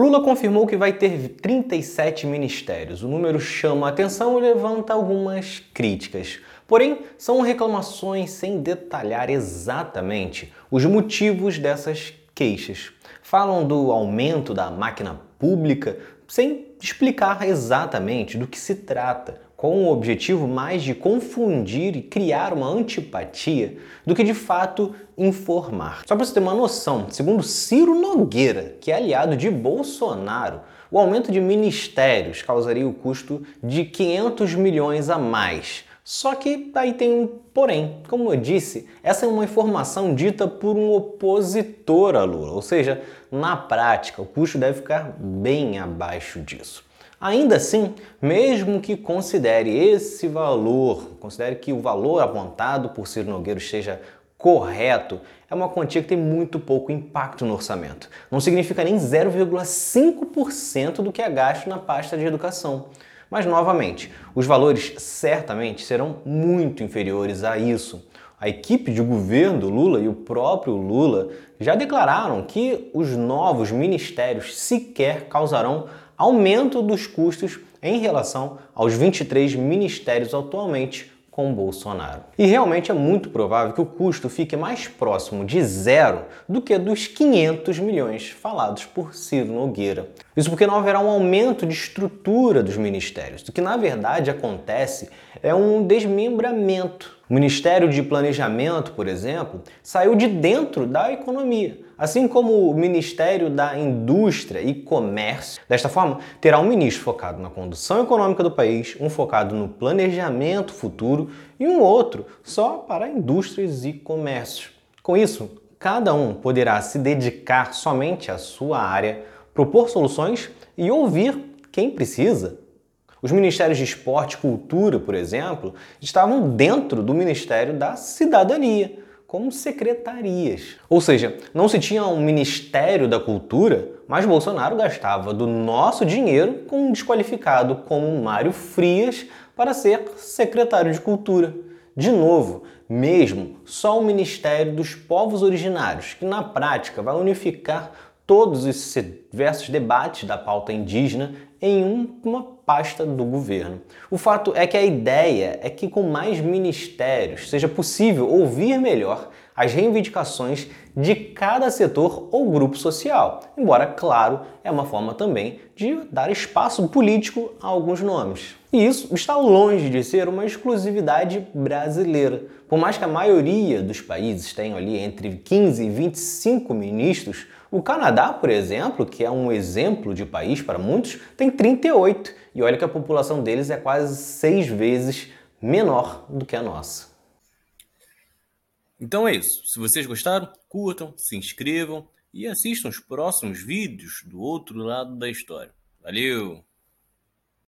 Lula confirmou que vai ter 37 ministérios. O número chama a atenção e levanta algumas críticas. Porém, são reclamações sem detalhar exatamente os motivos dessas queixas. Falam do aumento da máquina pública sem explicar exatamente do que se trata, com o objetivo mais de confundir e criar uma antipatia do que de fato informar. Só para você ter uma noção, segundo Ciro Nogueira, que é aliado de Bolsonaro, o aumento de ministérios causaria o custo de 500 milhões a mais. Só que aí tem um porém. Como eu disse, essa é uma informação dita por um opositor a Lula, ou seja, na prática, o custo deve ficar bem abaixo disso. Ainda assim, mesmo que considere esse valor, considere que o valor apontado por Ciro Nogueira esteja correto, é uma quantia que tem muito pouco impacto no orçamento. Não significa nem 0,5% do que é gasto na pasta de educação. Mas, novamente, os valores certamente serão muito inferiores a isso. A equipe de governo do Lula e o próprio Lula já declararam que os novos ministérios sequer causarão aumento dos custos em relação aos 23 ministérios atualmente com Bolsonaro. E realmente é muito provável que o custo fique mais próximo de zero do que dos 500 milhões falados por Ciro Nogueira. Isso porque não haverá um aumento de estrutura dos ministérios. O que na verdade acontece é um desmembramento. O Ministério de Planejamento, por exemplo, saiu de dentro da economia assim como o Ministério da Indústria e Comércio. Desta forma, terá um ministro focado na condução econômica do país, um focado no planejamento futuro e um outro só para indústrias e comércio. Com isso, cada um poderá se dedicar somente à sua área, propor soluções e ouvir quem precisa. Os ministérios de esporte e cultura, por exemplo, estavam dentro do Ministério da Cidadania como secretarias. Ou seja, não se tinha um Ministério da Cultura, mas Bolsonaro gastava do nosso dinheiro com um desqualificado como Mário Frias para ser secretário de Cultura. De novo, mesmo só o Ministério dos Povos Originários, que na prática vai unificar todos os diversos debates da pauta indígena em uma pasta do governo. O fato é que a ideia é que com mais ministérios seja possível ouvir melhor as reivindicações de cada setor ou grupo social. Embora, claro, é uma forma também de dar espaço político a alguns nomes. E isso está longe de ser uma exclusividade brasileira. Por mais que a maioria dos países tenham ali entre 15 e 25 ministros, o Canadá, por exemplo, que é um exemplo de país para muitos, tem 38. E olha que a população deles é quase seis vezes menor do que a nossa. Então é isso. Se vocês gostaram, curtam, se inscrevam e assistam os próximos vídeos do outro lado da história. Valeu!